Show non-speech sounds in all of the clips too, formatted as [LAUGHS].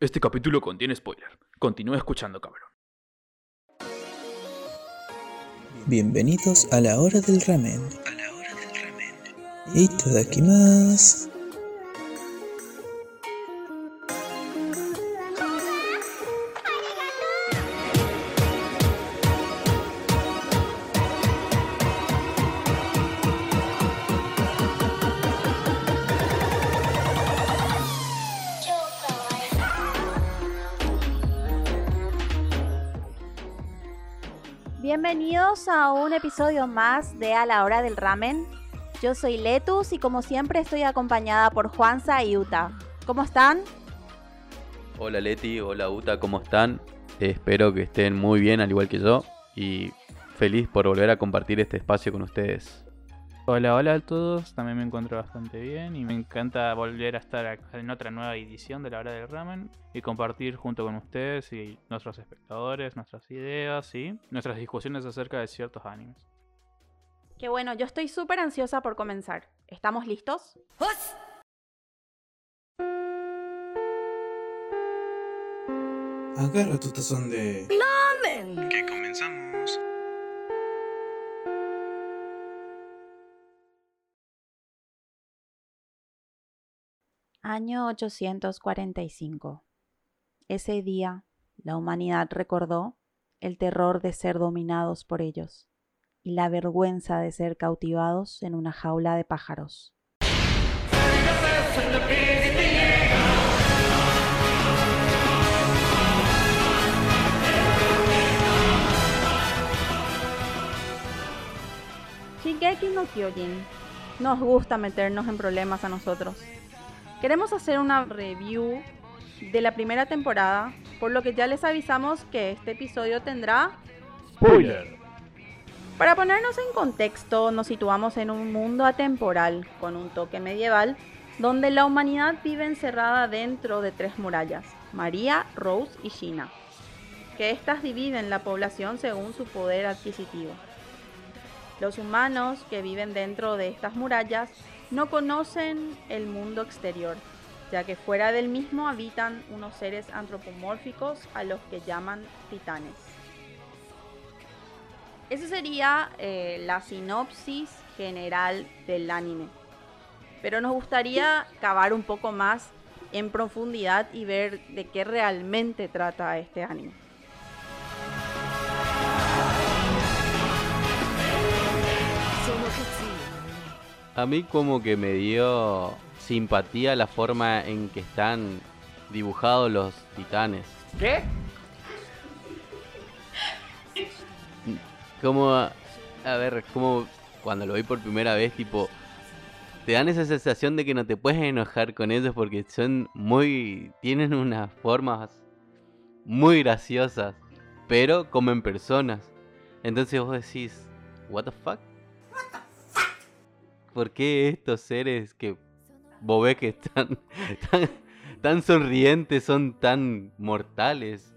Este capítulo contiene spoiler. Continúa escuchando, cabrón. Bienvenidos a la hora del ramen. A la hora del ramen. Y más. A un episodio más de A la hora del ramen. Yo soy Letus y como siempre estoy acompañada por Juanza y Uta. ¿Cómo están? Hola Leti, hola Uta, ¿cómo están? espero que estén muy bien al igual que yo y feliz por volver a compartir este espacio con ustedes. Hola, hola a todos, también me encuentro bastante bien y me encanta volver a estar en otra nueva edición de La Hora del Ramen y compartir junto con ustedes y nuestros espectadores nuestras ideas y nuestras discusiones acerca de ciertos animes. Qué bueno, yo estoy súper ansiosa por comenzar. ¿Estamos listos? Agarra tu tazón de... ¡Lamen! Año 845. Ese día, la humanidad recordó el terror de ser dominados por ellos y la vergüenza de ser cautivados en una jaula de pájaros. Shigeki no Kyojin. Nos gusta meternos en problemas a nosotros. Queremos hacer una review de la primera temporada, por lo que ya les avisamos que este episodio tendrá spoiler. Para ponernos en contexto, nos situamos en un mundo atemporal con un toque medieval, donde la humanidad vive encerrada dentro de tres murallas, María, Rose y Shina, que éstas dividen la población según su poder adquisitivo. Los humanos que viven dentro de estas murallas no conocen el mundo exterior, ya que fuera del mismo habitan unos seres antropomórficos a los que llaman titanes. Esa sería eh, la sinopsis general del anime. Pero nos gustaría cavar un poco más en profundidad y ver de qué realmente trata este anime. A mí como que me dio simpatía la forma en que están dibujados los titanes. ¿Qué? Como, a ver, como cuando lo vi por primera vez, tipo, te dan esa sensación de que no te puedes enojar con ellos porque son muy, tienen unas formas muy graciosas, pero como en personas. Entonces vos decís, what the fuck? ¿Por qué estos seres que vos ves que están [LAUGHS] tan, sonrientes son tan mortales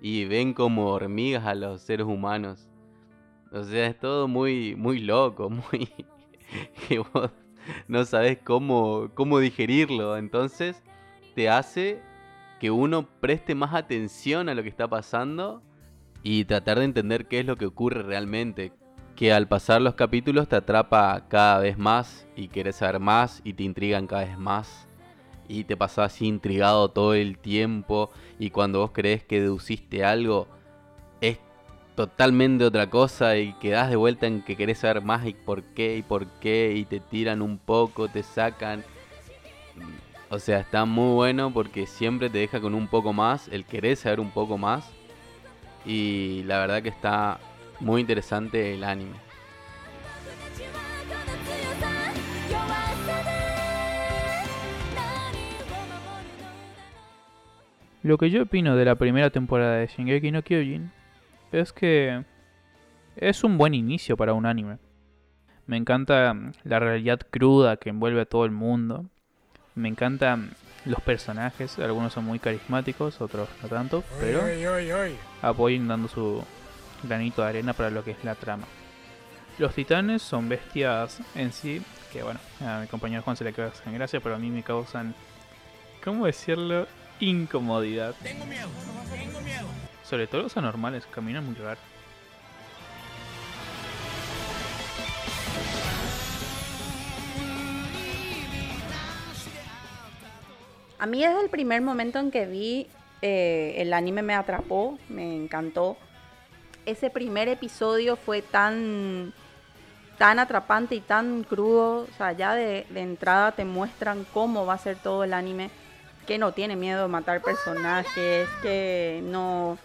y ven como hormigas a los seres humanos? O sea, es todo muy, muy loco, [LAUGHS] muy... que vos no sabes cómo, cómo digerirlo. Entonces te hace que uno preste más atención a lo que está pasando y tratar de entender qué es lo que ocurre realmente que al pasar los capítulos te atrapa cada vez más y quieres saber más y te intrigan cada vez más y te pasas así intrigado todo el tiempo y cuando vos crees que deduciste algo es totalmente otra cosa y quedas de vuelta en que querés saber más y por qué y por qué y te tiran un poco, te sacan. O sea, está muy bueno porque siempre te deja con un poco más, el querer saber un poco más. Y la verdad que está muy interesante el anime. Lo que yo opino de la primera temporada de Shingeki no Kyojin es que es un buen inicio para un anime. Me encanta la realidad cruda que envuelve a todo el mundo. Me encantan los personajes, algunos son muy carismáticos, otros no tanto, pero apoyen dando su, granito de arena para lo que es la trama. Los titanes son bestias en sí, que bueno, a mi compañero Juan se le causan gracia, pero a mí me causan, ¿cómo decirlo? incomodidad. Sobre todo los anormales, caminan muy raro. A mí desde el primer momento en que vi eh, el anime me atrapó, me encantó. Ese primer episodio fue tan, tan atrapante y tan crudo. O sea, ya de, entrada te muestran cómo va a ser todo el anime. Que no tiene miedo de matar personajes, que no,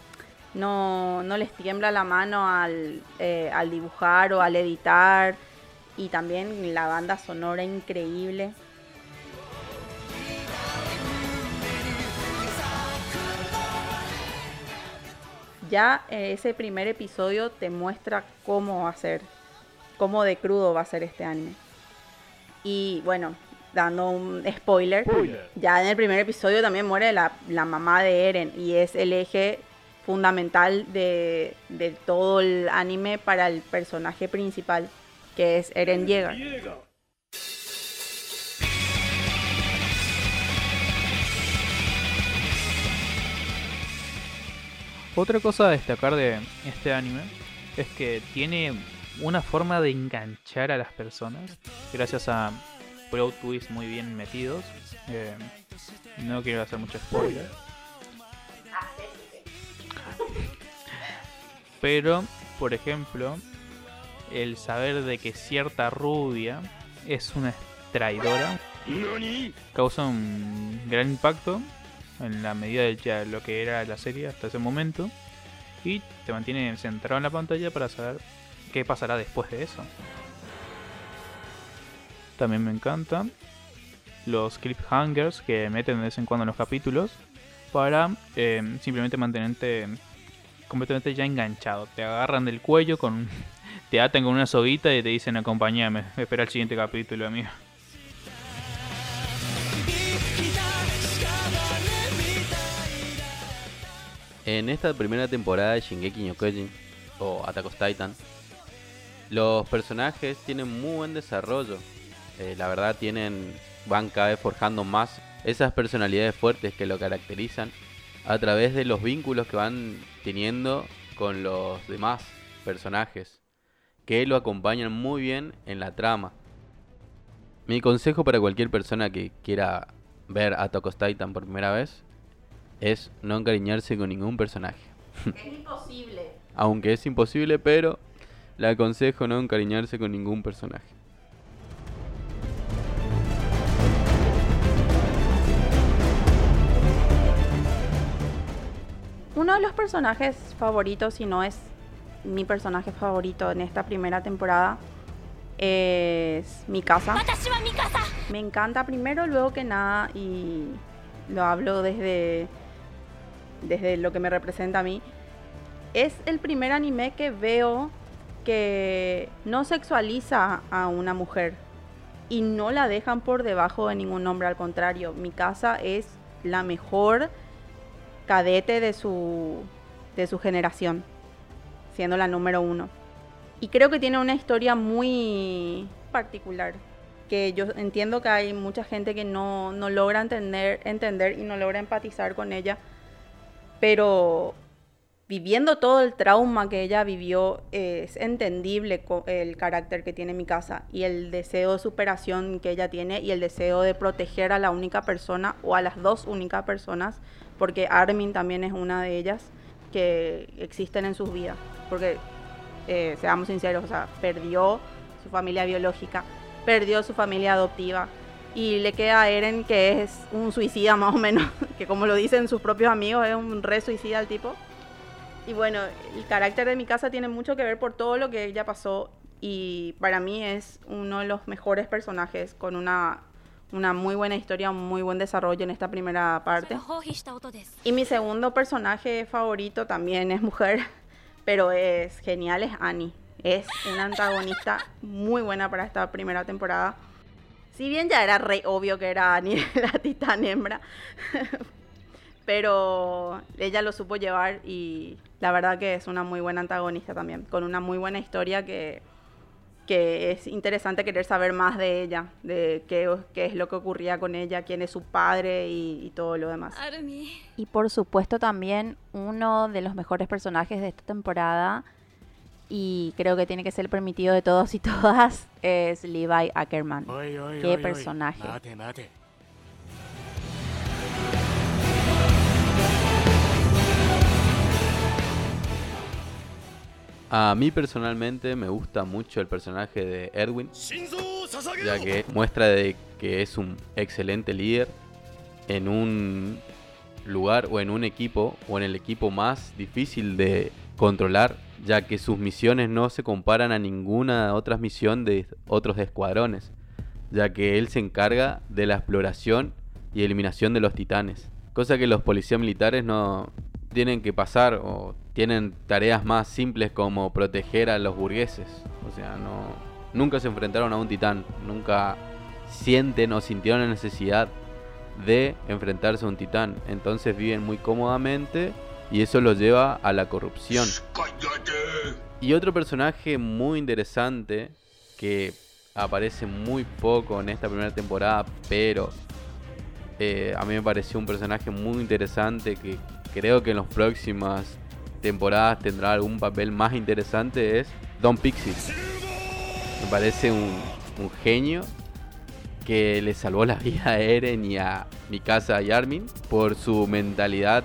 no, no les tiembla la mano al, eh, al dibujar o al editar. Y también la banda sonora increíble. Ya eh, ese primer episodio te muestra cómo va a ser, cómo de crudo va a ser este anime. Y bueno, dando un spoiler, Spoiler. ya en el primer episodio también muere la, la mamá de Eren y es el eje fundamental de, de todo el anime para el personaje principal, que es Eren Yeager. Otra cosa a destacar de este anime es que tiene una forma de enganchar a las personas gracias a plot twists muy bien metidos. Eh, no quiero hacer mucho spoiler. Pero, por ejemplo, el saber de que cierta rubia es una traidora causa un gran impacto en la medida de lo que era la serie hasta ese momento y te mantiene centrado en la pantalla para saber qué pasará después de eso. También me encantan los cliffhangers que meten de vez en cuando en los capítulos para eh, simplemente mantenerte completamente ya enganchado. Te agarran del cuello con [LAUGHS] te atan con una soguita y te dicen acompáñame, espera el siguiente capítulo, amigo. En esta primera temporada de Shingeki no Kyojin o Attack Titan, los personajes tienen muy buen desarrollo. Eh, la verdad tienen van cada vez forjando más esas personalidades fuertes que lo caracterizan a través de los vínculos que van teniendo con los demás personajes que lo acompañan muy bien en la trama. Mi consejo para cualquier persona que quiera ver on Titan por primera vez es no encariñarse con ningún personaje. Es imposible. [LAUGHS] Aunque es imposible, pero le aconsejo no encariñarse con ningún personaje. Uno de los personajes favoritos, si no es mi personaje favorito en esta primera temporada, es Mikasa. Me encanta primero, luego que nada, y lo hablo desde, desde lo que me representa a mí. Es el primer anime que veo que no sexualiza a una mujer y no la dejan por debajo de ningún hombre, al contrario, Mikasa es la mejor cadete de su, de su generación, siendo la número uno. Y creo que tiene una historia muy particular, que yo entiendo que hay mucha gente que no, no logra entender, entender y no logra empatizar con ella, pero viviendo todo el trauma que ella vivió, es entendible el carácter que tiene mi casa y el deseo de superación que ella tiene y el deseo de proteger a la única persona o a las dos únicas personas, porque Armin también es una de ellas que existen en sus vidas, porque eh, seamos sinceros, o sea, perdió su familia biológica, perdió su familia adoptiva y le queda a Eren que es un suicida más o menos, [LAUGHS] que como lo dicen sus propios amigos, es un re suicida el tipo. Y bueno, el carácter de mi casa tiene mucho que ver por todo lo que ella pasó y para mí es uno de los mejores personajes con una, una muy buena historia, un muy buen desarrollo en esta primera parte. Y mi segundo personaje favorito también es mujer, [LAUGHS] pero es genial, es Annie. Es una antagonista muy buena para esta primera temporada si bien ya era re obvio que era Annie, [LAUGHS] la titán hembra, [LAUGHS] pero ella lo supo llevar y la verdad que es una muy buena antagonista también, con una muy buena historia que que es interesante querer saber más de ella, de qué, qué es lo que ocurría con ella, quién es su padre y, y todo lo demás. Y por supuesto también uno de los mejores personajes de esta temporada, y creo que tiene que ser permitido de todos y todas, es Levi Ackerman. Qué personaje. A mí personalmente me gusta mucho el personaje de Edwin, ya que muestra de que es un excelente líder en un lugar o en un equipo o en el equipo más difícil de controlar, ya que sus misiones no se comparan a ninguna otra misión de otros escuadrones, ya que él se encarga de la exploración y eliminación de los titanes, cosa que los policías militares no tienen que pasar o tienen tareas más simples como proteger a los burgueses. O sea, no nunca se enfrentaron a un titán, nunca sienten o sintieron la necesidad de enfrentarse a un titán. Entonces viven muy cómodamente y eso los lleva a la corrupción. Y otro personaje muy interesante que aparece muy poco en esta primera temporada, pero eh, a mí me pareció un personaje muy interesante que creo que en las próximas temporadas tendrá algún papel más interesante es Don Pixie. Me parece un, genio que le salvó la [LAUGHS] vida a Eren y a Mikasa y Armin por su mentalidad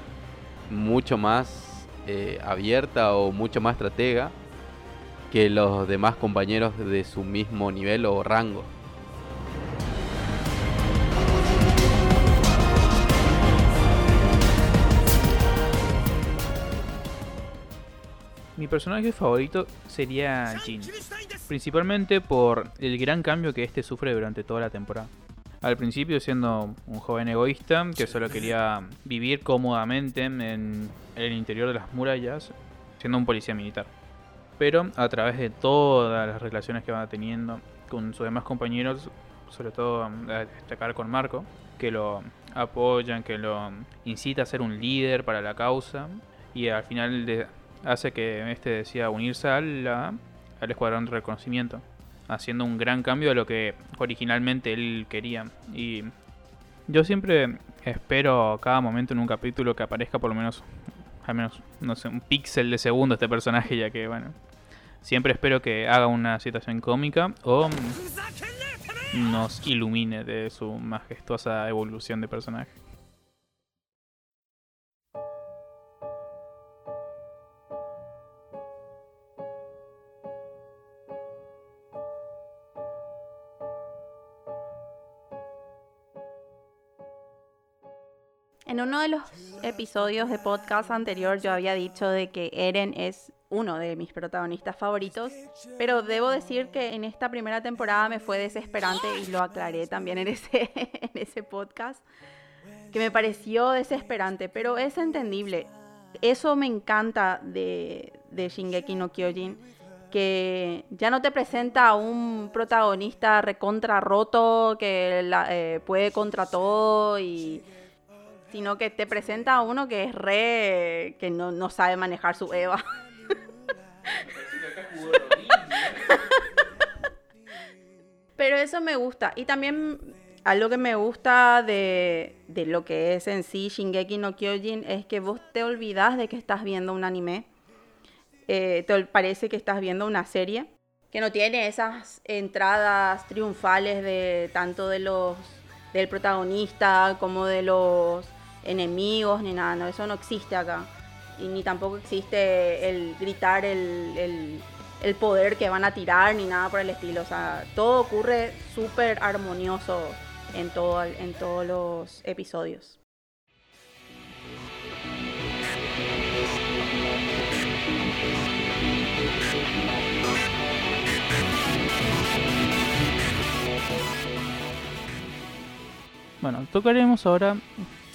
mucho más eh, abierta o mucho más estratega que los demás compañeros de su mismo nivel o rango. Mi personaje favorito sería Jin, principalmente por el gran cambio que este sufre durante toda la temporada. Al principio siendo un joven egoísta que solo quería vivir cómodamente en el interior de las murallas, siendo un policía militar. Pero a través de todas las relaciones que va teniendo con sus demás compañeros, sobre todo a destacar con Marco, que lo apoyan, que lo incita a ser un líder para la causa, y al final hace que este decida unirse al, al escuadrón de reconocimiento, haciendo un gran cambio de lo que originalmente él quería. Y yo siempre espero cada momento en un capítulo que aparezca por lo menos, al menos, no sé, un píxel de segundo este personaje, ya que, bueno, siempre espero que haga una situación cómica o nos ilumine de su majestuosa evolución de personaje. Uno de los episodios de podcast anterior yo había dicho de que Eren es uno de mis protagonistas favoritos, pero debo decir que en esta primera temporada me fue desesperante y lo aclaré también en ese, [LAUGHS] en ese podcast, que me pareció desesperante, pero es entendible. Eso me encanta de, de Shingeki no Kyojin, que ya no te presenta a un protagonista recontra roto que eh, puede contra todo y sino que te presenta a uno que es re. que no, sabe manejar su Eva. [LAUGHS] Pero eso me gusta. Y también algo que me gusta de, de, lo que es en sí Shingeki no Kyojin es que vos te olvidas de que estás viendo un anime. Eh, te parece que estás viendo una serie que no tiene esas entradas triunfales de tanto de los del protagonista como de los enemigos ni nada, no, eso no existe acá. Y ni tampoco existe el gritar el, el, poder que van a tirar ni nada por el estilo. O sea, todo ocurre súper armonioso en, todo, en todos los episodios. Bueno, tocaremos ahora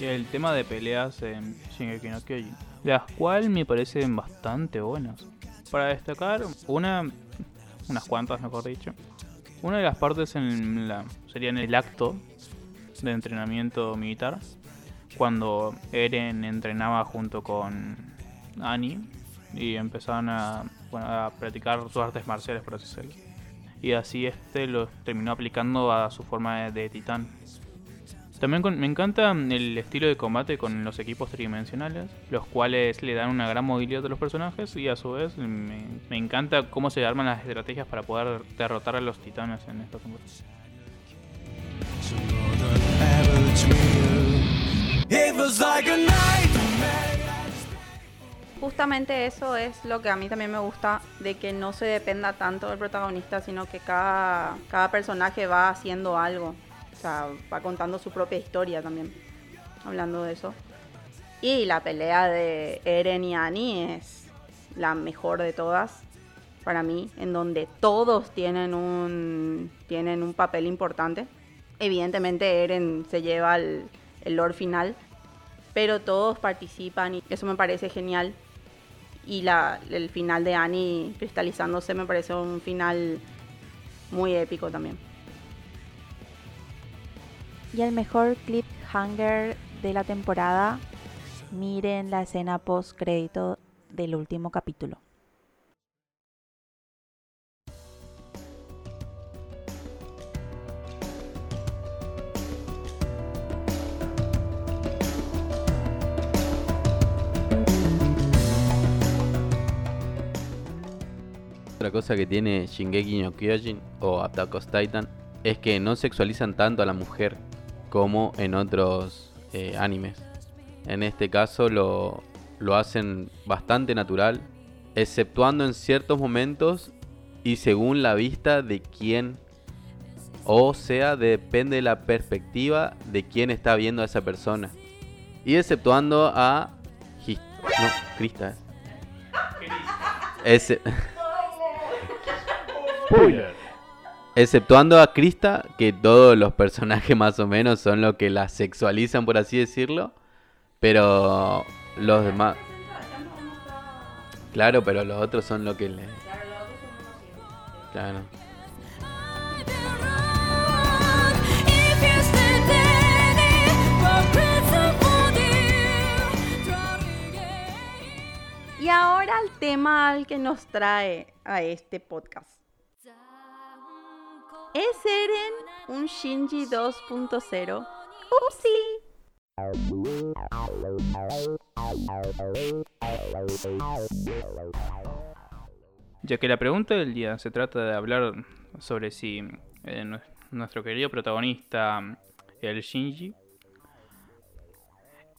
el tema de peleas en Shingeki no Kyojin, las cuales me parecen bastante buenas. Para destacar, una, unas cuantas mejor dicho, una de las partes en la, sería en el acto de entrenamiento militar, cuando Eren entrenaba junto con Annie y empezaban a, a practicar sus artes marciales, por así decirlo. y así este lo terminó aplicando a su forma de titán. También con- me encanta el estilo de combate con los equipos tridimensionales, los cuales le dan una gran movilidad a los personajes y a su vez me, me encanta cómo se arman las estrategias para poder derrotar a los titanes en esta temporada. Justamente eso es lo que a mí también me gusta, de que no se dependa tanto del protagonista, sino que cada, cada personaje va haciendo algo. O sea, va contando su propia historia también, hablando de eso. Y la pelea de Eren y Annie es la mejor de todas, para mí, en donde todos tienen un, tienen un papel importante. Evidentemente Eren se lleva el, el lore final, pero todos participan y eso me parece genial. Y la, el final de Annie cristalizándose me parece un final muy épico también. Y el mejor cliffhanger de la temporada, miren la escena post crédito del último capítulo. Otra cosa que tiene Shingeki no Kyojin o Attack on Titan es que no sexualizan tanto a la mujer como en otros eh, animes. En este caso lo, lo hacen bastante natural, exceptuando en ciertos momentos y según la vista de quién. O sea, depende de la perspectiva de quién está viendo a esa persona. Y exceptuando a... His- No, Krista. Ese... [LAUGHS] Exceptuando a Krista, que todos los personajes más o menos son los que la sexualizan, por así decirlo. Pero los demás... Claro, pero los otros son lo que le... Claro. Y ahora el tema al que nos trae a este podcast. ¿Es Eren un Shinji 2.0? ¡Upsi! Ya que la pregunta del día se trata de hablar sobre si eh, nue- nuestro querido protagonista, el Shinji,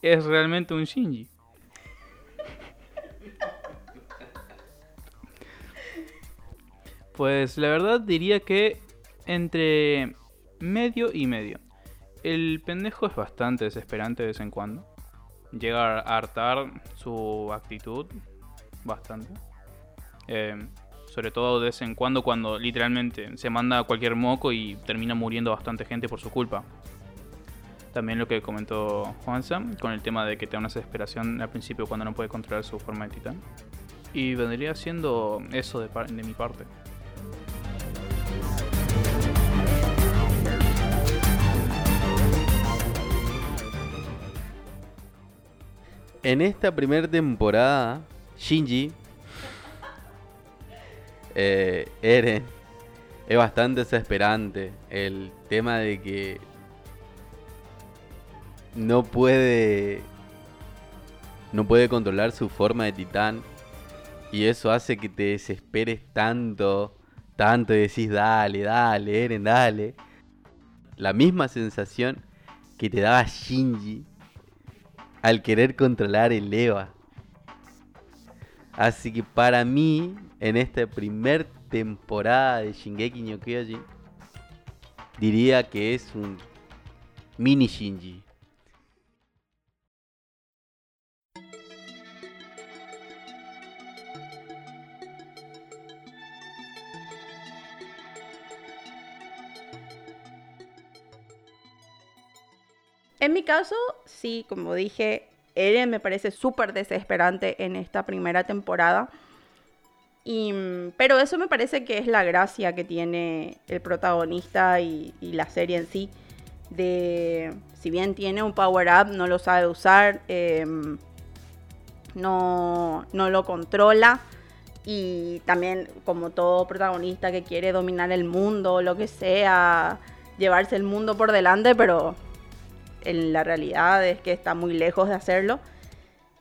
es realmente un Shinji. Pues la verdad diría que entre medio y medio. El pendejo es bastante desesperante de vez en cuando. Llega a hartar su actitud bastante. Eh, sobre todo de vez en cuando cuando literalmente se manda cualquier moco y termina muriendo bastante gente por su culpa. También lo que comentó Juanza con el tema de que te una desesperación al principio cuando no puede controlar su forma de titán. Y vendría siendo eso de mi parte. En esta primera temporada, Shinji, eh, Eren, es bastante desesperante. El tema de que no puede, no puede controlar su forma de titán. Y eso hace que te desesperes tanto, tanto y decís, dale, dale, Eren, dale. La misma sensación que te daba Shinji al querer controlar el EVA. Así que para mí, en esta primer temporada de Shingeki no Kyojin, diría que es un mini Shinji. Caso, sí, como dije, Eren me parece súper desesperante en esta primera temporada. Y, mm, pero eso me parece que es la gracia que tiene el protagonista y, la serie en sí. De, si bien tiene un power up, no lo sabe usar, em, no, no lo controla. Y también, como todo protagonista que quiere dominar el mundo, lo que sea, llevarse el mundo por delante, pero en la realidad es que está muy lejos de hacerlo.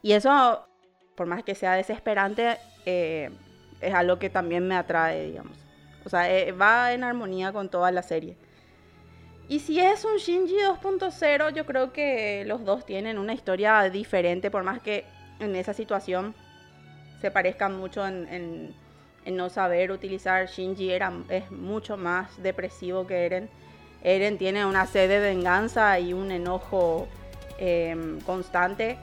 Y eso, por más que sea desesperante, eh, es algo que también me atrae, digamos. O sea, eh, va en armonía con toda la serie. Y si es un Shinji 2.0, yo creo que los dos tienen una historia diferente, por más que en esa situación se parezcan mucho en, no saber utilizar. Shinji era, es mucho más depresivo que Eren. Eren tiene una sed de venganza y un enojo em, constante,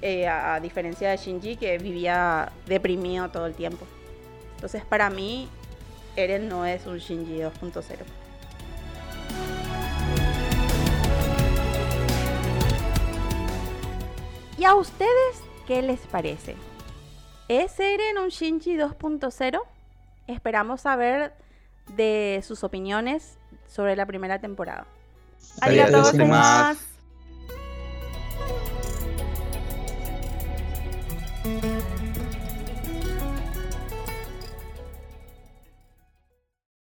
eh, a, a diferencia de Shinji que vivía deprimido todo el tiempo. Entonces para mí, Eren no es un Shinji 2.0. ¿Y a ustedes qué les parece? ¿Es Eren un Shinji 2.0? Esperamos saber de sus opiniones sobre la primera temporada. Arigatou gozaimasu. gozaimasu.